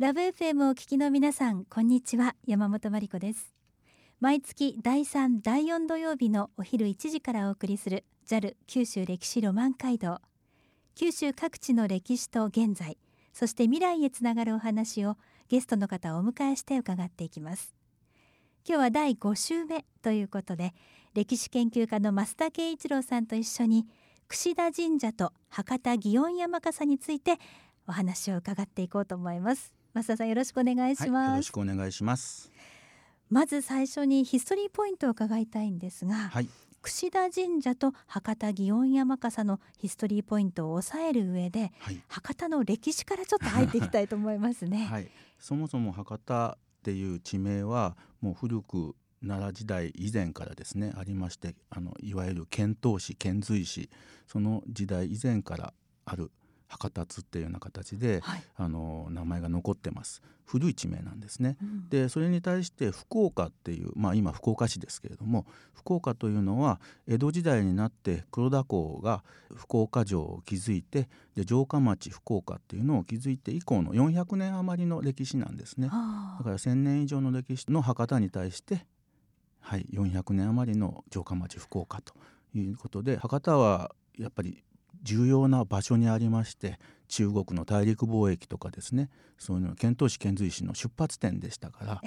ラブ FM をお聞きの皆さんこんにちは。山本真理子です。毎月第3第4土曜日のお昼1時からお送りする JAL 九州歴史ロマン街道。九州各地の歴史と現在そして未来へつながるお話をゲストの方をお迎えして伺っていきます。今日は第5週目ということで歴史研究家の増田圭一郎さんと一緒に櫛田神社と博多祇園山笠についてお話を伺っていこうと思います。増田さんよろしくお願いします、はい、よろしくお願いします。まず最初にヒストリーポイントを伺いたいんですが、はい、櫛田神社と博多祇園山笠のヒストリーポイントを抑える上で、はい、博多の歴史からちょっと入っていきたいと思いますね。はい、そもそも博多っていう地名はもう古く奈良時代以前からですねありましてあのいわゆる遣唐使遣隋使その時代以前からある博多津っていうような形で、はい、あの名前が残ってます古い地名なんですね。うん、でそれに対して福岡っていう、まあ、今福岡市ですけれども福岡というのは江戸時代になって黒田公が福岡城を築いてで城下町福岡っていうのを築いて以降の400年余りの歴史なんですね。だから1,000年以上の歴史の博多に対してはい、400年余りの城下町福岡ということで博多はやっぱり重要な場所にありまして中国の大陸貿易とかですねそういうの遣唐使遣隋使の出発点でしたから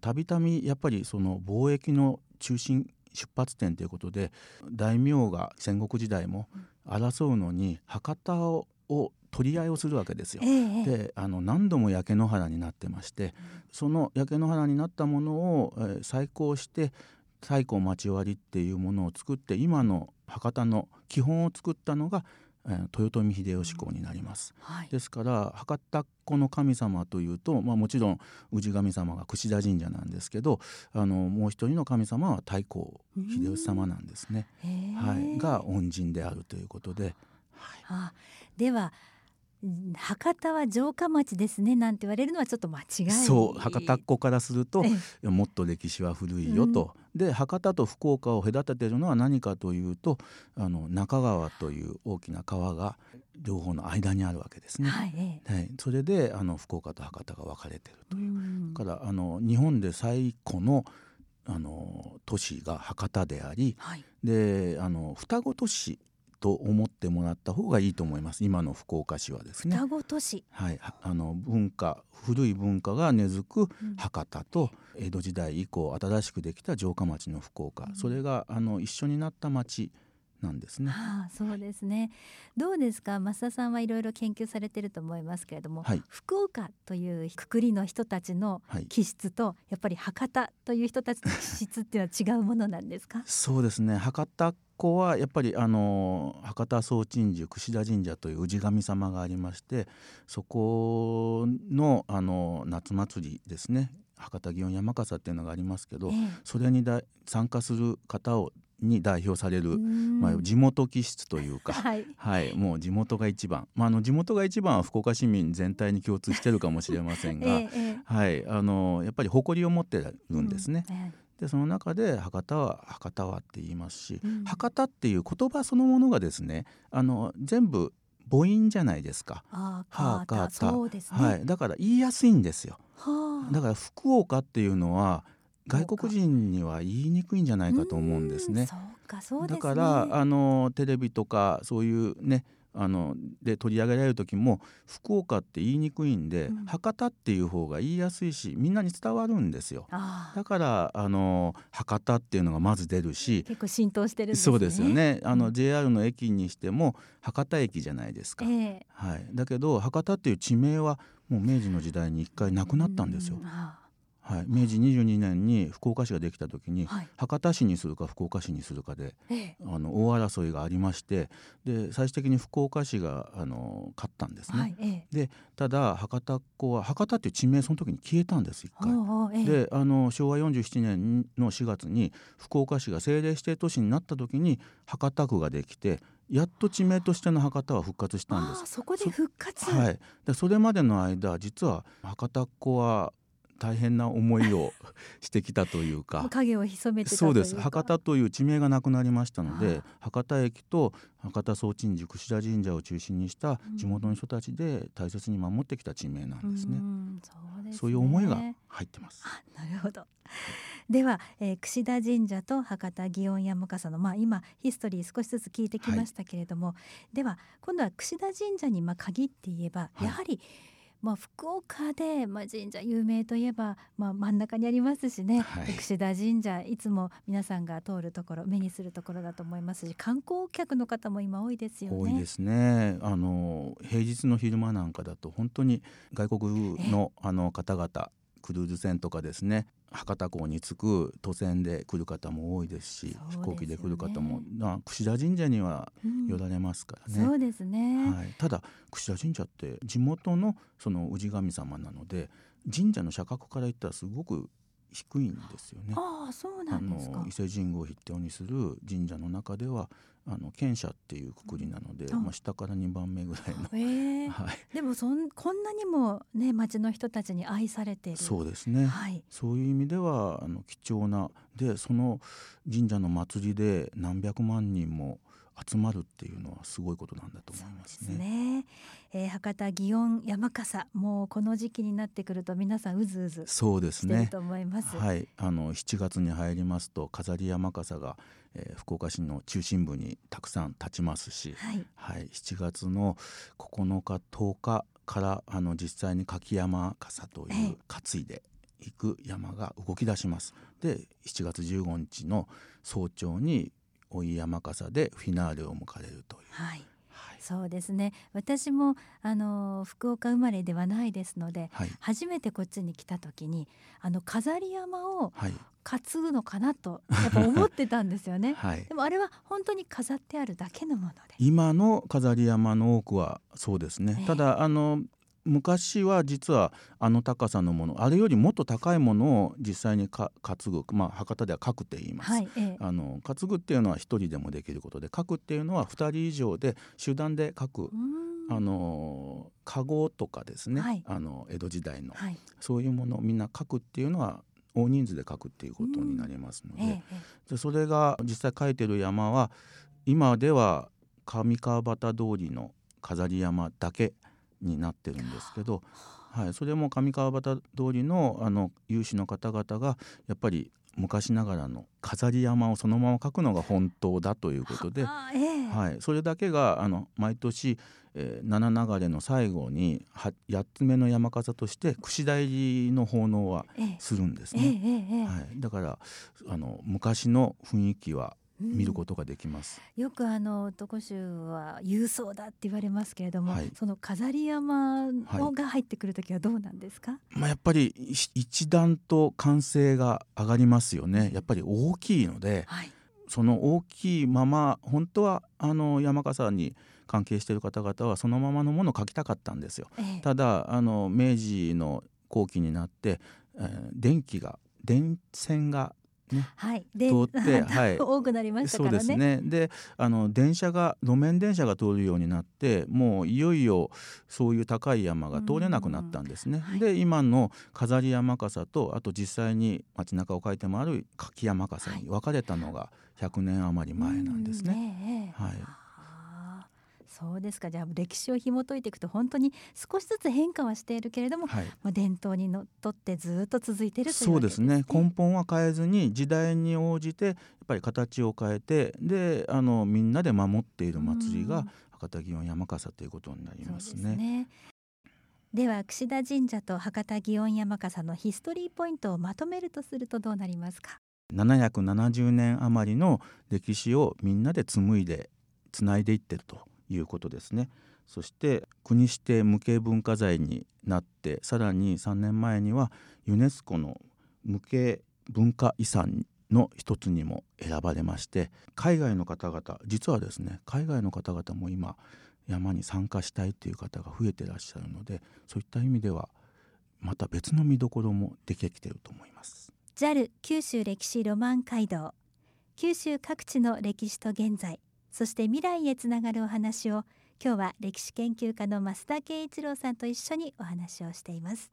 たびたびやっぱりその貿易の中心出発点ということで大名が戦国時代も争うのに博多を取り合いをするわけですよ。えであの何度も焼け野原になってまして、その焼け野原になったものを、えー、再興して太鼓町割っていうものを作って今の博多の基本を作ったのが、えー、豊臣秀吉公になります。はい、ですから博多っ子の神様というと、まあ、もちろん氏神様が櫛田神社なんですけどあのもう一人の神様は太閤秀吉様なんですね。はい、が恩人であるということで。はい、では博多は城下町ですねなんて言われるのはちょっと間違い。そう博多っ子からするともっと歴史は古いよと、うん、で博多と福岡を隔ててるのは何かというとあの中川という大きな川が両方の間にあるわけですね。はい、はい、それであの福岡と博多が分かれてるという。うん、からあの日本で最古のあの都市が博多であり、はい、であの双子都市と思ってもらった方がいいと思います。今の福岡市はですね。双子都市。はい。あの文化古い文化が根付く博多と、江戸時代以降新しくできた城下町の福岡、うん、それがあの一緒になった町なんですね。はあ、そうですね。どうですか、増田さんはいろいろ研究されてると思いますけれども、はい、福岡というくくりの人たちの気質と、はい、やっぱり博多という人たちの気質っていうのは違うものなんですか？そうですね。博多こはやっぱりあの博多総鎮守櫛田神社という氏神様がありましてそこのあの夏祭りですね博多祇園山笠っていうのがありますけど、ええ、それにだ参加する方をに代表される、まあ、地元気質というか、はい、はい、もう地元が一番、まあ、あの地元が一番は福岡市民全体に共通してるかもしれませんが、え、はい、あのやっぱり誇りを持ってるんですね。うん。でその中で博多は博多はって言いますし、うん、博多っていう言葉そのものがですねあの全部母音じゃないですか。あはあ、そうですね、はい、だから言いやすいんですよ。はあ、だから福岡っていうのは外国人には言いにくいんじゃないかと思うんですね。だからあのテレビとかそういうねあので取り上げられる時も福岡って言いにくいんで、うん、博多っていう方が言いやすいしみんなに伝わるんですよ。だからあの博多っていうのがまず出るし結構浸透してるんですね。そうですよね。あの、JR の駅にしても博多駅じゃないですか、えー、はい、だけど博多っていう地名はもう明治の時代に一回なくなったんですよ。はい、明治22年に福岡市ができた時に、はい、博多市にするか福岡市にするかで、ええ、あの大争いがありましてで最終的に福岡市があの勝ったんですね。はいえ、でただ博多っ子は博多っていう地名その時に消えたんです一回。であの昭和47年の4月に福岡市が政令指定都市になった時に博多区ができてやっと地名としての博多は復活したんです。そこで復活。はい、でそれまでの間実は博多っ子は大変な思いをしてきたというか。影を潜めてそうです。博多という地名がなくなりましたので博多駅と博多総鎮寺櫛田神社を中心にした地元の人たちで大切に守ってきた地名なんですね。うんそうですね。そういう思いが入ってます。なるほど。では、えー、櫛田神社と博多祇園山笠のまあ今ヒストリー少しずつ聞いてきましたけれども、はい、では今度は櫛田神社にまあ限って言えば、やはりまあ、福岡で、まあ、神社有名といえば、まあ、真ん中にありますしね、はい、櫛田神社いつも皆さんが通るところ目にするところだと思いますし観光客の方も今多いですよね。多いですね。あの平日の昼間なんかだと本当に外国のあの方々クルーズ船とかですね博多港に着く都船で来る方も多いですし、ね、飛行機で来る方も櫛田神社には寄られますからね。うん、そうですね、はい、ただ櫛田神社って地元のその氏神様なので神社の社格から言ったらすごく低いんですよね。ああそうなんですか。伊勢神宮を筆頭にする神社の中ではあの県社っていうくくりなので、まあ、下から2番目ぐらいの、え。ー はい、でもそんこんなにもね町の人たちに愛されている。そうですね、はい、そういう意味ではあの貴重なでその神社の祭りで何百万人も集まるっていうのはすごいことなんだと思いますね。すねえー、博多祇園山笠もうこの時期になってくると皆さんうずうずそうですね。と思います。はい、あの7月に入りますと飾り山笠が、えー、福岡市の中心部にたくさん立ちますし、はい、はい、7月の9日10日からあの実際に柿山笠という担いで行く山が動き出します。で7月15日の早朝に追い山笠でフィナーレを迎えるという。はい。そうですね。私もあの福岡生まれではないですので、はい、初めてこっちに来た時にあの飾り山を担ぐのかなとやっぱ思ってたんですよね、はい、でもあれは本当に飾ってあるだけのもので。今の飾り山の多くはそうですね、えー、ただあの昔は実はあの高さのものあれよりもっと高いものを実際にか担ぐ、まあ、博多では書くって言います、はいええ、あの担ぐっていうのは1人でもできることで書くっていうのは2人以上で集団で書くあの籠とかですね、はい、あの江戸時代の、はい、そういうものをみんな書くっていうのは大人数で書くっていうことになりますのでえ、でそれが実際書いてる山は今では上川端通りの飾り山だけになってるんですけど、はい、それも上川端通りのあの有志の方々がやっぱり昔ながらの飾り山をそのまま描くのが本当だということで、はえー、はい、それだけがあの毎年、えー、七流れの最後には8つ目の山笠として櫛台の奉納はするんですね。えー、はい、だからあの昔の雰囲気は見ることができます、うん、よくあの男衆は勇壮だって言われますけれども、はい、その飾り山が入ってくる時はどうなんですか、はい、まあ、やっぱり一段と歓声が上がりますよね。やっぱり大きいので、はい、その大きいまま本当はあの山笠に関係している方々はそのままのものを書きたかったんですよ、ええ、ただあの明治の後期になって、えー、電気が電線がね、はい、通って、はい、多くなりましたからね。そうですね。であの電車が路面電車が通るようになってもういよいよそういう高い山が通れなくなったんですね。で今の飾り山笠とあと実際に街中を書いてもある柿山笠に分かれたのが100年余り前なんですね。ねはいそうですか。じゃあ歴史を紐解いていくと本当に少しずつ変化はしているけれども、はい、まあ、伝統にのっとってずっと続いているというそうですね。根本は変えずに時代に応じてやっぱり形を変えてであのみんなで守っている祭りが博多祇園山笠ということになりますね。ね。では櫛田神社と博多祇園山笠のヒストリーポイントをまとめるとするとどうなりますか？770年余りの歴史をみんなで紡いでつないでいってるということですね。そして国指定無形文化財になってさらに3年前にはユネスコの無形文化遺産の一つにも選ばれまして海外の方々実はですね海外の方々も今山に参加したいという方が増えてらっしゃるのでそういった意味ではまた別の見どころもできてきてると思います。JAL 九州歴史ロマン街道。九州各地の歴史と現在。そして未来へつながるお話を今日は歴史研究家の増田圭一郎さんと一緒にお話をしています。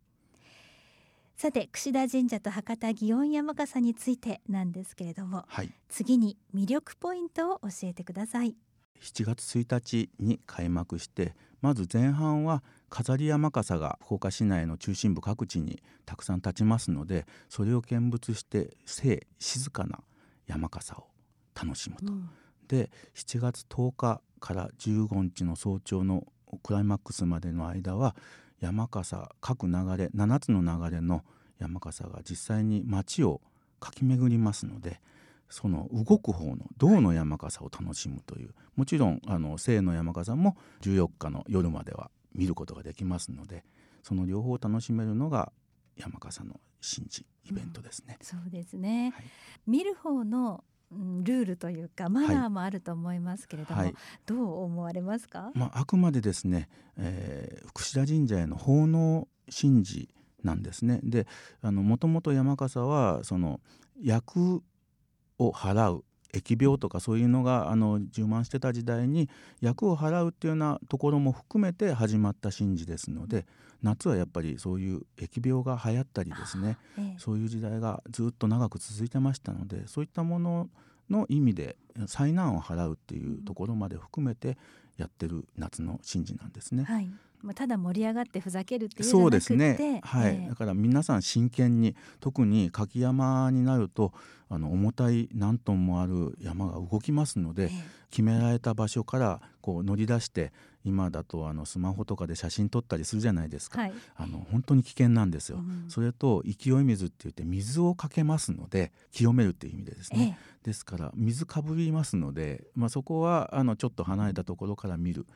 さて櫛田神社と博多祇園山笠についてなんですけれどもはい。次に魅力ポイントを教えてください。7月1日に開幕してまず前半は飾り山笠が福岡市内の中心部各地にたくさん立ちますのでそれを見物して静静かな山笠を楽しむと。で7月10日から15日の早朝のクライマックスまでの間は山笠各流れ7つの流れの山笠が実際に街を駆け巡りますのでその動く方の銅の山笠を楽しむというもちろんあの正の山笠も14日の夜までは見ることができますのでその両方を楽しめるのが山笠の神事イベントですね。そうですね、はい見る方のうんルールというかマナーもあると思いますけれども、はい。どう思われますか、まあ、あくまでですね、えー、櫛田神社への奉納神事なんですね。であのもともと山笠はその役を払う疫病とかそういうのがあの充満してた時代に役を払うっていうようなところも含めて始まった神事ですので夏はやっぱりそういう疫病が流行ったりですねええそういう時代がずっと長く続いてましたのでそういったものの意味で災難を払うっていうところまで含めてやってる夏の神事なんですね。はいまあ、ただ盛り上がってふざけるっていうそうですね、はい。ええ。だから皆さん真剣に特に柿山になるとあの重たい何トンもある山が動きますので、え決められた場所からこう乗り出して今だとあのスマホとかで写真撮ったりするじゃないですか、えはい、あの本当に危険なんですよ。うん。それと勢い水って言って水をかけますので清めるっていう意味でですえね、えですから水かぶりますので、まあ、そこはあのちょっと離れたところから見る、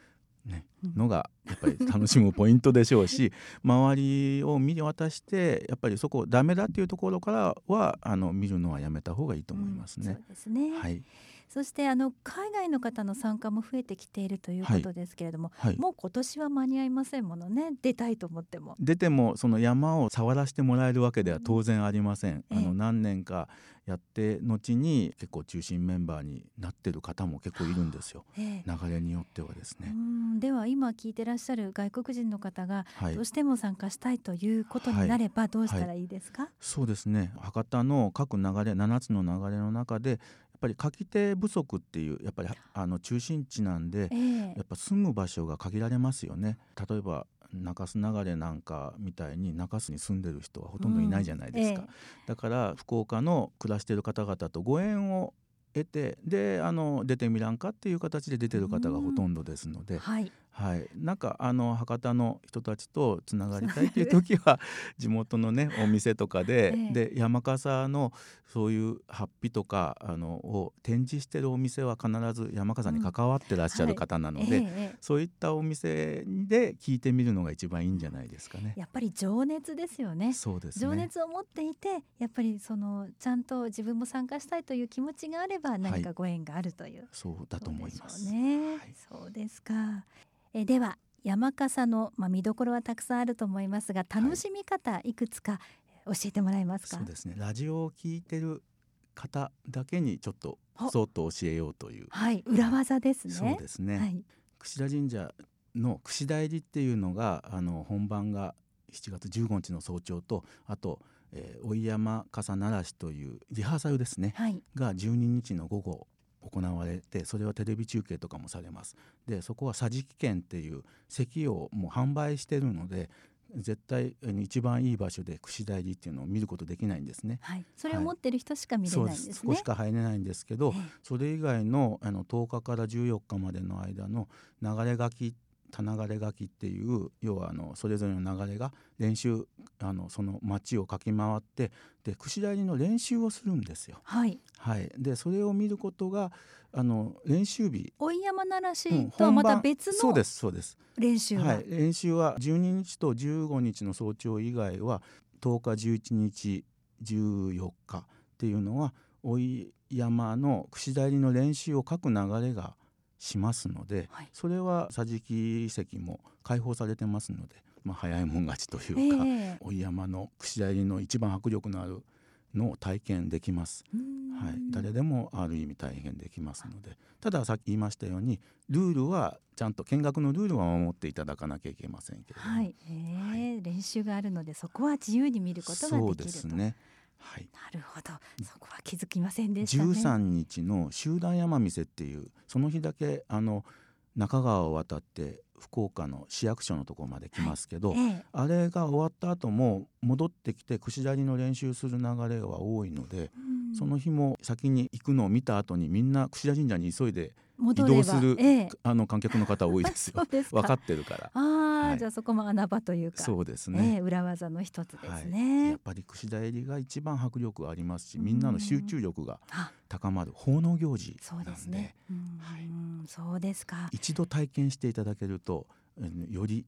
ねうん。のがやっぱり楽しむポイントでしょうし 周りを見渡してやっぱりそこダメだっていうところからはあの見るのはやめた方がいいと思いますね。うんそ。うですね、はい、そしてあの海外の方の参加も増えてきているということですけれども、はい、もう今年は間に合いませんものね出たいと思っても。出てもその山を触らせてもらえるわけでは当然ありません。ええあの何年かやって後に結構中心メンバーになってる方も結構いるんですよ。ええ流れによってはですうね。んでは今聞いてらっしゃる外国人の方がはいどう。しても参加したいということになればどうしたらいいですか、そうですね。博多の各流れ7つの流れの中でぱり書き手不足っていうやっぱりあの中心地なんでええやっぱ住む場所が限られますよね。例えば中洲流れなんかみたいに中洲に住んでる人はほとんどいないじゃないですか。うんえだから福岡の暮らしている方々とご縁を得てであの出てみらんかっていう形で出てる方がほとんどですので、えはいはい、なんかあの博多の人たちとつながりたいっていう時は 地元のねお店とかで、ええ。で山笠のそういうハッピとかあのを展示してるお店は必ず山笠に関わってらっしゃる方なので、えええそういったお店で聞いてみるのが一番いいんじゃないですかね。え。やっぱり情熱ですよね。そうですね。情熱を持っていてやっぱりそのちゃんと自分も参加したいという気持ちがあれば何かご縁があるという、そうだと思います。ね、はい。そうですかえでは山笠の、まあ、見どころはたくさんあると思いますが楽しみ方い。くつか教えてもらえますか、そうですね。ラジオを聞いてる方だけにちょっとはそっと教えようという、はい裏技ですね。そうですね、はい。櫛田神社の櫛田入りっていうのがあの本番が7月15日の早朝とあと、えー、追山笠鳴らしというリハーサルですね。はい。が12日の午後行われてそれはテレビ中継とかもされます。でそこは桟敷券っていう席をもう販売してるので絶対一番いい場所で櫛田入りっていうのを見ることできないんですね。はい。それを持ってる人しか見れないんですね。です。そこしか入れないんですけど、えそれ以外のあの10日から14日までの間の流れ書き棚流れ書きっていう要はあのそれぞれの流れが練習あのその街を駆け回ってで櫛田入りの練習をするんですよ。はい。はい、でそれを見ることがあの練習日。追い山ならしうんとはまた別のそうですそうです、練習が、はい、練習は12日と15日の早朝以外は10日11日14日っていうのは追い山の櫛田入りの練習を各流れがしますので、はい。それは桟敷席も開放されてますので、まあ、早いもん勝ちというか、ええ。追い山の櫛田入りの一番迫力のあるのを体験できます。はい、誰でもある意味体験できますので。たださっき言いましたようにルールはちゃんと見学のルールは守っていただかなきゃいけませんけれども、はい、えーは練習があるのでそこは自由に見ることができるとそうですね。はい、なるほど。そこは気づきませんでしたね。13日の集団山見せっていうその日だけあの中川を渡って福岡の市役所のところまで来ますけど、ええ。あれが終わった後も戻ってきて串槍の練習する流れは多いので、うん。その日も先に行くのを見た後にみんな串田神社に急いで移動するええ。あの観客の方多いですよ。分かってるから。ああ、はいじゃあそこも穴場というかそうですえね。え裏技の一つですはい、ね、やっぱり串田入りが一番迫力ありますしみんなの集中力があ高まる奉納行事そうなんでですね。うん、はいそうですか。一度体験していただけるとうんより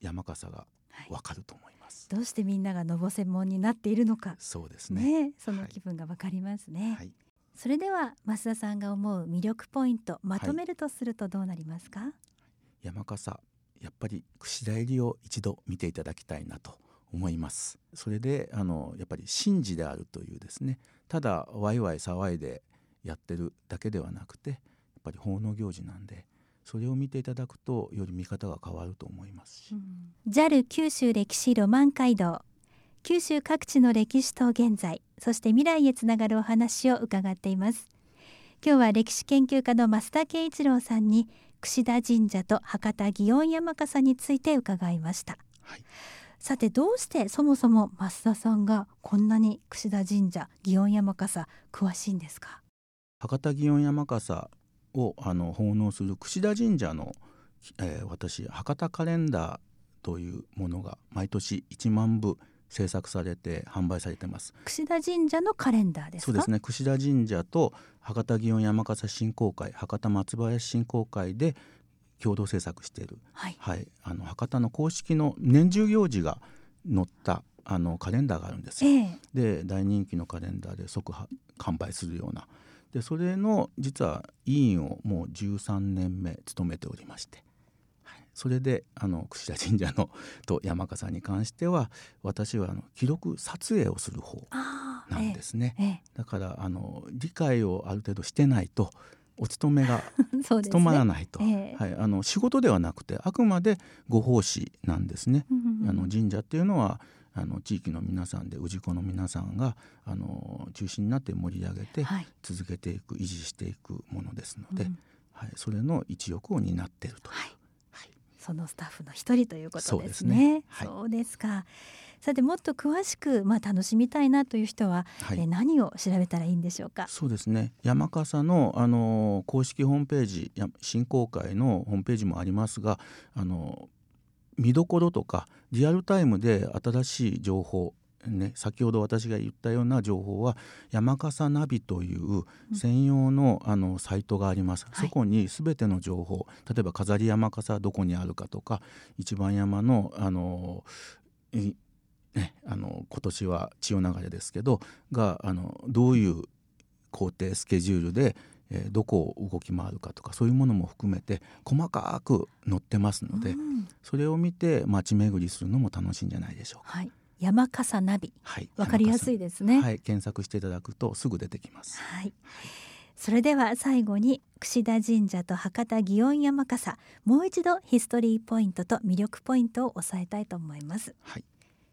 山笠がはいわかると思います。どうしてみんながのぼせもんになっているのか。そうですね。ね、その気分がわかりますね、はい、それでは増田さんが思う魅力ポイントまとめるとするとどうなりますか、山笠やっぱり串田入りを一度見ていただきたいなと思います。それであのやっぱり神事であるというですね。ただワイワイ騒いでやってるだけではなくてやっぱり奉納行事なんでそれを見ていただくとより見方が変わると思いますし、JAL 九州歴史ロマン街道。九州各地の歴史と現在そして未来へつながるお話を伺っています。今日は歴史研究家の増田圭一郎さんに櫛田神社と博多祇園山笠について伺いました。はい、さてどうしてそもそも増田さんがこんなに櫛田神社祇園山笠詳しいんですか？博多祇園山笠をあの奉納する櫛田神社の、えー私博多カレンダーというものが毎年1万部制作されて販売されてます。櫛田神社のカレンダーですか？そうですね。櫛田神社と博多祇園山笠振興会博多松林振興会で共同制作している、はい。はい、あの博多の公式の年中行事が載ったあのカレンダーがあるんです。よ。ええ。で大人気のカレンダーで即は完売するような。でそれの実は委員をもう13年目務めておりまして、はい、それであの櫛田神社のと山笠に関しては私はあの記録撮影をする方なんですね。えええだからあの理解をある程度してないとお勤めが 務まらないと、ええ。はい、あの仕事ではなくてあくまでご奉仕なんですね。あの神社っていうのはあの地域の皆さんで氏子の皆さんがあの中心になって盛り上げてはい。続けていく維持していくものですので、うん。はい、それの一翼を担っているとそのスタッフの一人ということですね。そうですか。さてもっと詳しくまあ楽しみたいなという人は、はいえ何を調べたらいいんでしょうか？そうですね山笠の、あの公式ホームページや振興会のホームページもありますが、あの見どころとかリアルタイムで新しい情報ね、先ほど私が言ったような情報は山笠ナビという専用の,、あのサイトがあります、はいそこに全ての情報例えば飾り山笠どこにあるかとか一番山のあのいね、あの今年は千代流れですけどがあのどういう工程スケジュールで、えーどこを動き回るかとかそういうものも含めて細かく載ってますので、うんそれを見て街巡りするのも楽しいんじゃないでしょうか。はい。山笠ナビはい、わかりやすいですね。はい、検索していただくとすぐ出てきます。はい。それでは最後に櫛田神社と博多祇園山笠もう一度ヒストリーポイントと魅力ポイントを押さえたいと思います。はい、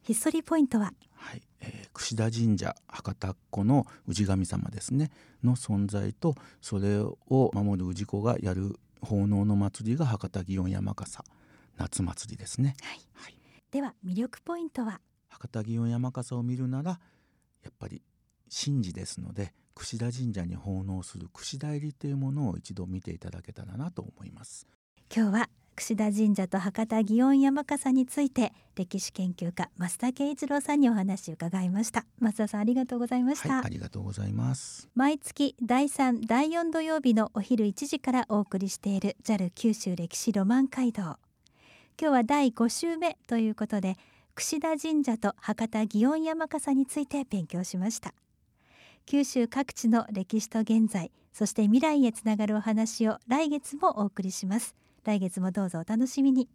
ヒストリーポイントは？はい、えー、櫛田神社博多っ子の氏神様ですねの存在とそれを守る氏子がやる奉納の祭りが博多祇園山笠夏祭りですね。はい。はいでは魅力ポイントは？博多祇園山笠を見るならやっぱり神事ですので櫛田神社に奉納する櫛田入りというものを一度見ていただけたらなと思います。今日は櫛田神社と博多祇園山笠について歴史研究家増田圭一郎さんにお話を伺いました増田さんありがとうございました、はい、ありがとうございます。毎月第3第4土曜日のお昼1時からお送りしている JAL 九州歴史ロマン街道今日は第5週目ということで櫛田神社と博多祇園山笠について勉強しました。九州各地の歴史と現在そして未来へつながるお話を来月もお送りします。来月もどうぞお楽しみに。